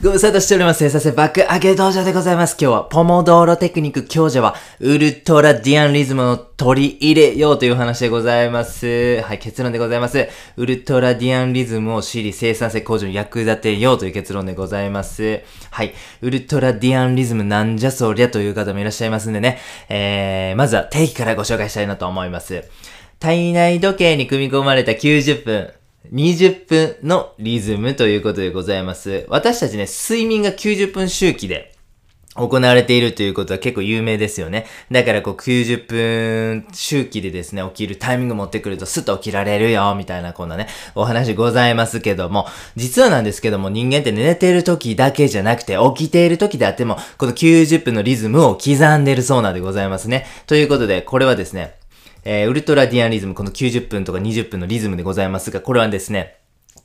ご無沙汰しております。生産性爆上げ道場でございます。今日はポモドーロテクニック強者はウルトラディアンリズムを取り入れようという話でございます。はい、結論でございます。ウルトラディアンリズムを知り生産性向上に役立てようという結論でございます。はい、ウルトラディアンリズムなんじゃそりゃという方もいらっしゃいますんでね。えー、まずは定義からご紹介したいなと思います。体内時計に組み込まれた90分。20分のリズムということでございます。私たちね、睡眠が90分周期で行われているということは結構有名ですよね。だからこう90分周期でですね、起きるタイミング持ってくるとスッと起きられるよ、みたいなこんなね、お話ございますけども、実はなんですけども人間って寝ている時だけじゃなくて起きている時であっても、この90分のリズムを刻んでるそうなんでございますね。ということで、これはですね、えー、ウルトラディアンリズム、この90分とか20分のリズムでございますが、これはですね、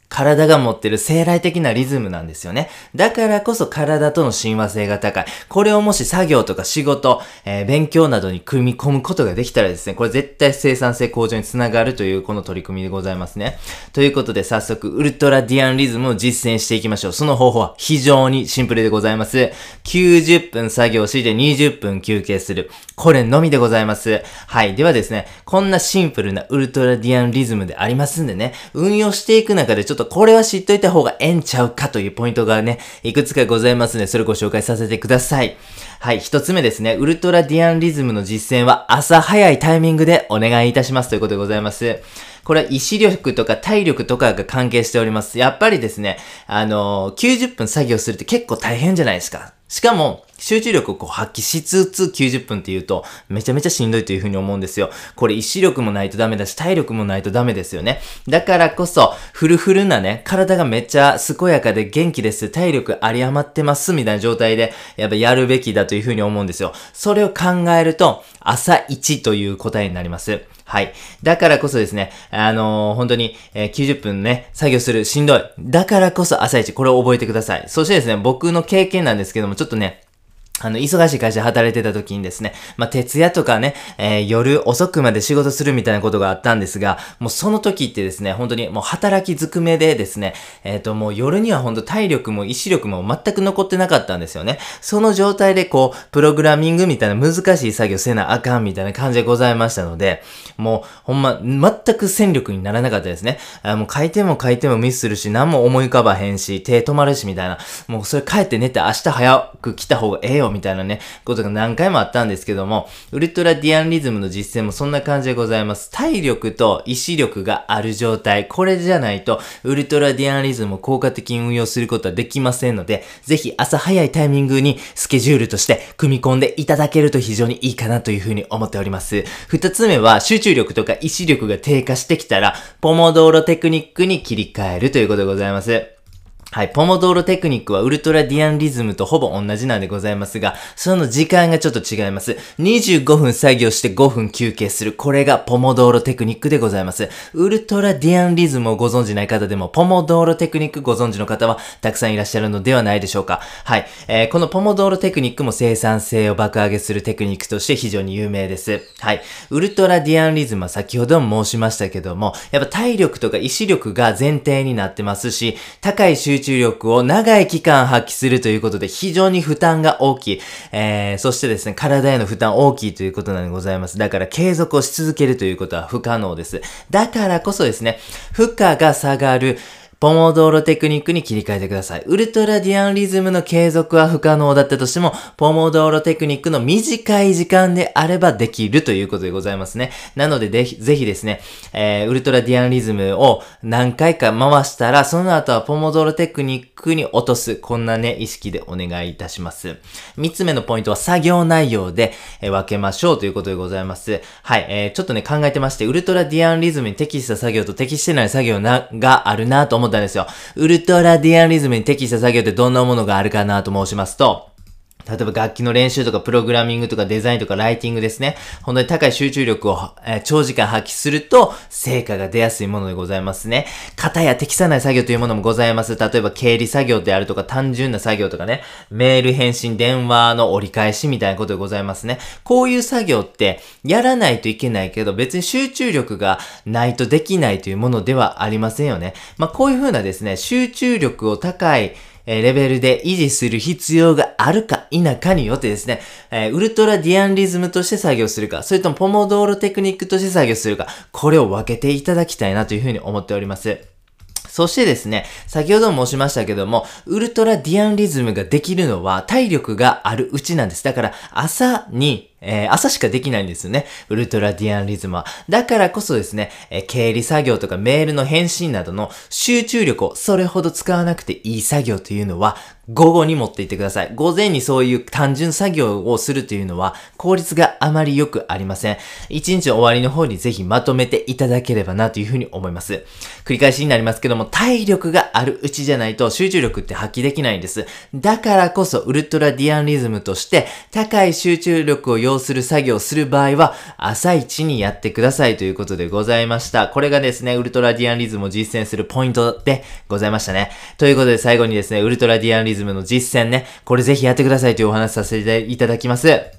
体が持ってる生来的なリズムなんですよね。だからこそ体との親和性が高い。これをもし作業とか仕事、えー、勉強などに組み込むことができたらですね、これ絶対生産性向上につながるというこの取り組みでございますね。ということで早速、ウルトラディアンリズムを実践していきましょう。その方法は非常にシンプルでございます。90分作業して20分休憩する。これのみでございます。はい。ではですね、こんなシンプルなウルトラディアンリズムでありますんでね、運用していく中でちょっととこれは知っといた方がええんちゃうかというポイントがね、いくつかございますので、それをご紹介させてください。はい、一つ目ですね。ウルトラディアンリズムの実践は朝早いタイミングでお願いいたしますということでございます。これは意志力とか体力とかが関係しております。やっぱりですね、あのー、90分作業するって結構大変じゃないですか。しかも、集中力をこう発揮しつつ90分って言うと、めちゃめちゃしんどいというふうに思うんですよ。これ意志力もないとダメだし、体力もないとダメですよね。だからこそ、フルフルなね、体がめっちゃ健やかで元気です、体力あり余ってます、みたいな状態で、やっぱやるべきだというふうに思うんですよ。それを考えると、朝1という答えになります。はい。だからこそですね、あのー、本当に、えー、90分ね、作業するしんどい。だからこそ朝一、これを覚えてください。そしてですね、僕の経験なんですけども、ちょっとね、あの、忙しい会社で働いてた時にですね、まあ、徹夜とかね、えー、夜遅くまで仕事するみたいなことがあったんですが、もうその時ってですね、本当にもう働きずくめでですね、えっ、ー、と、もう夜には本当体力も意志力も全く残ってなかったんですよね。その状態でこう、プログラミングみたいな難しい作業せなあかんみたいな感じでございましたので、もうほんま、全く戦力にならなかったですね。あもう書いても書いてもミスするし、何も思い浮かばへんし、手止まるしみたいな、もうそれ帰って寝て明日早く来た方がええよみたいなね、ことが何回もあったんですけども、ウルトラディアンリズムの実践もそんな感じでございます。体力と意志力がある状態、これじゃないと、ウルトラディアンリズムを効果的に運用することはできませんので、ぜひ朝早いタイミングにスケジュールとして組み込んでいただけると非常にいいかなというふうに思っております。二つ目は、集中力とか意志力が低下してきたら、ポモドーロテクニックに切り替えるということでございます。はい。ポモドーロテクニックはウルトラディアンリズムとほぼ同じなんでございますが、その時間がちょっと違います。25分作業して5分休憩する。これがポモドーロテクニックでございます。ウルトラディアンリズムをご存知ない方でも、ポモドーロテクニックご存知の方はたくさんいらっしゃるのではないでしょうか。はい。えー、このポモドーロテクニックも生産性を爆上げするテクニックとして非常に有名です。はい。ウルトラディアンリズムは先ほども申しましたけども、やっぱ体力とか意志力が前提になってますし、高い集中力を長い期間発揮するということで非常に負担が大きい。えー、そしてですね、体への負担大きいということなんでございます。だから継続をし続けるということは不可能です。だからこそですね、負荷が下がる、ポモドーロテクニックに切り替えてください。ウルトラディアンリズムの継続は不可能だったとしても、ポモドーロテクニックの短い時間であればできるということでございますね。なのでぜひ、ぜひですね、えー、ウルトラディアンリズムを何回か回したら、その後はポモドーロテクニックに落とす。こんなね、意識でお願いいたします。三つ目のポイントは作業内容で、え、分けましょうということでございます。はい、えー、ちょっとね、考えてまして、ウルトラディアンリズムに適した作業と適してない作業な、があるなと思って思ったんですよ。ウルトラディアンリズムに適した作業ってどんなものがあるかなと申しますと、例えば楽器の練習とかプログラミングとかデザインとかライティングですね。本当に高い集中力を、え、長時間発揮すると成果が出やすいものでございますね。型や適さない作業というものもございます。例えば経理作業であるとか単純な作業とかね。メール返信、電話の折り返しみたいなことでございますね。こういう作業ってやらないといけないけど別に集中力がないとできないというものではありませんよね。まあこういう風なですね、集中力を高いえ、レベルで維持する必要があるか否かによってですね、え、ウルトラディアンリズムとして作業するか、それともポモドーロテクニックとして作業するか、これを分けていただきたいなというふうに思っております。そしてですね、先ほども申しましたけども、ウルトラディアンリズムができるのは体力があるうちなんです。だから朝にえー、朝しかできないんですよね。ウルトラディアンリズムは。だからこそですね、えー、経理作業とかメールの返信などの集中力をそれほど使わなくていい作業というのは、午後に持っていってください。午前にそういう単純作業をするというのは、効率があまり良くありません。一日終わりの方にぜひまとめていただければなというふうに思います。繰り返しになりますけども、体力があるうちじゃないと集中力って発揮できないんです。だからこそ、ウルトラディアンリズムとして、高い集中力を要する作業をする場合は、朝一にやってくださいということでございました。これがですね、ウルトラディアンリズムを実践するポイントでございましたね。ということで最後にですね、ウルトラディアンリズムの実践ね、これぜひやってくださいというお話させていただきます。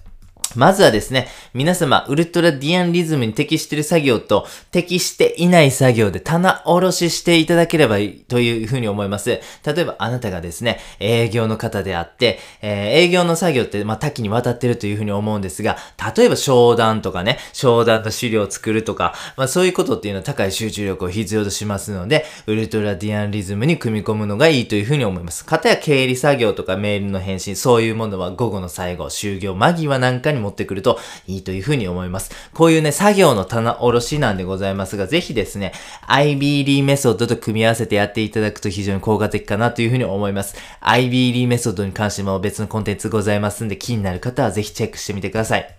まずはですね、皆様、ウルトラディアンリズムに適している作業と適していない作業で棚卸ししていただければいいというふうに思います。例えば、あなたがですね、営業の方であって、えー、営業の作業って、まあ、多岐にわたってるというふうに思うんですが、例えば商談とかね、商談の資料を作るとか、まあ、そういうことっていうのは高い集中力を必要としますので、ウルトラディアンリズムに組み込むのがいいというふうに思います。かたや経理作業とかメールの返信、そういうものは午後の最後、就業間際なんかに持ってくるといいというふうに思います。こういうね、作業の棚卸しなんでございますが、ぜひですね、IBD メソッドと組み合わせてやっていただくと非常に効果的かなというふうに思います。IBD メソッドに関しても別のコンテンツございますんで、気になる方はぜひチェックしてみてください。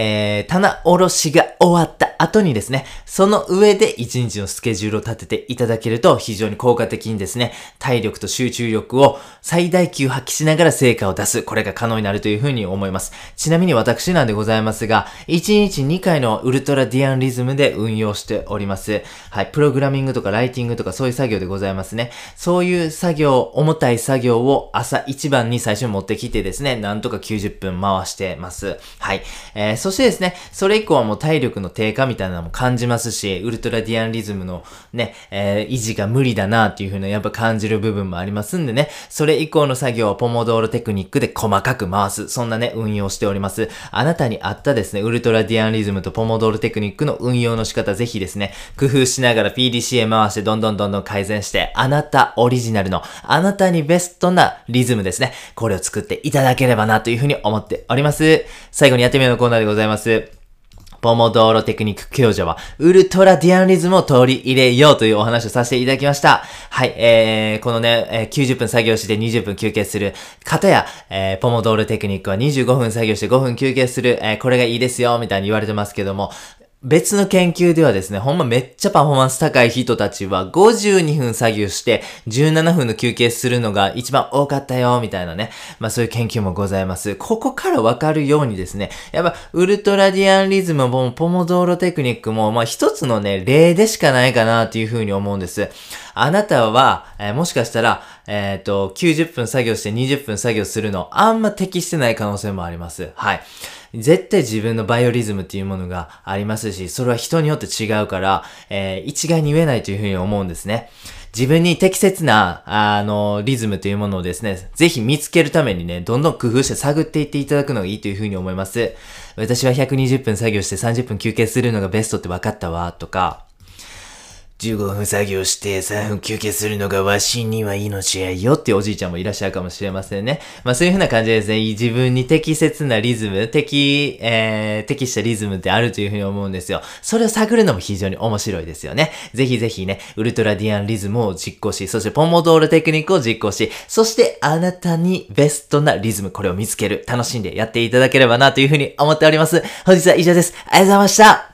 えー、棚卸しが終わった後にですね、その上で1日のスケジュールを立てていただけると非常に効果的にですね、体力と集中力を最大級発揮しながら成果を出す、これが可能になるというふうに思います。ちなみに私なんでございますが、1日2回のウルトラディアンリズムで運用しております。はい、プログラミングとかライティングとかそういう作業でございますね。そういう作業、重たい作業を朝一番に最初に持ってきてですね、なんとか90分回してます。はい。えー、そしてですね、それ以降はもう体力の低下みたいなのも感じますし、ウルトラディアンリズムのね、えー、維持が無理だなっていう風なやっぱ感じる部分もありますんでね、それ以降の作業はポモドーロテクニックで細かく回す、そんなね、運用しております。あなたに合ったですね、ウルトラディアンリズムとポモドーロテクニックの運用の仕方、ぜひですね、工夫しながら PDCA 回してどんどんどんどん改善して、あなたオリジナルの、あなたにベストなリズムですね、これを作っていただければなという風に思っております。最後にやってみようのコーナーでございます。ざいますポモドーロテクニック教授は、ウルトラディアンリズムを取り入れようというお話をさせていただきました。はい、えー、このね、えー、90分作業して20分休憩する方や、えー、ポモドーロテクニックは25分作業して5分休憩する、えー、これがいいですよ、みたいに言われてますけども、別の研究ではですね、ほんまめっちゃパフォーマンス高い人たちは52分作業して17分の休憩するのが一番多かったよ、みたいなね。まあそういう研究もございます。ここからわかるようにですね、やっぱウルトラディアンリズムもポモドーロテクニックも、まあ一つのね、例でしかないかなっていうふうに思うんです。あなたは、えー、もしかしたら、えっ、ー、と、90分作業して20分作業するの、あんま適してない可能性もあります。はい。絶対自分のバイオリズムっていうものがありますし、それは人によって違うから、えー、一概に言えないというふうに思うんですね。自分に適切な、あの、リズムというものをですね、ぜひ見つけるためにね、どんどん工夫して探っていっていただくのがいいというふうに思います。私は120分作業して30分休憩するのがベストって分かったわ、とか、15分作業して3分休憩するのがわしには命やよっておじいちゃんもいらっしゃるかもしれませんね。まあそういう風な感じでですね、自分に適切なリズム、適、えー、適したリズムってあるという風に思うんですよ。それを探るのも非常に面白いですよね。ぜひぜひね、ウルトラディアンリズムを実行し、そしてポモドールテクニックを実行し、そしてあなたにベストなリズム、これを見つける、楽しんでやっていただければなという風に思っております。本日は以上です。ありがとうございました。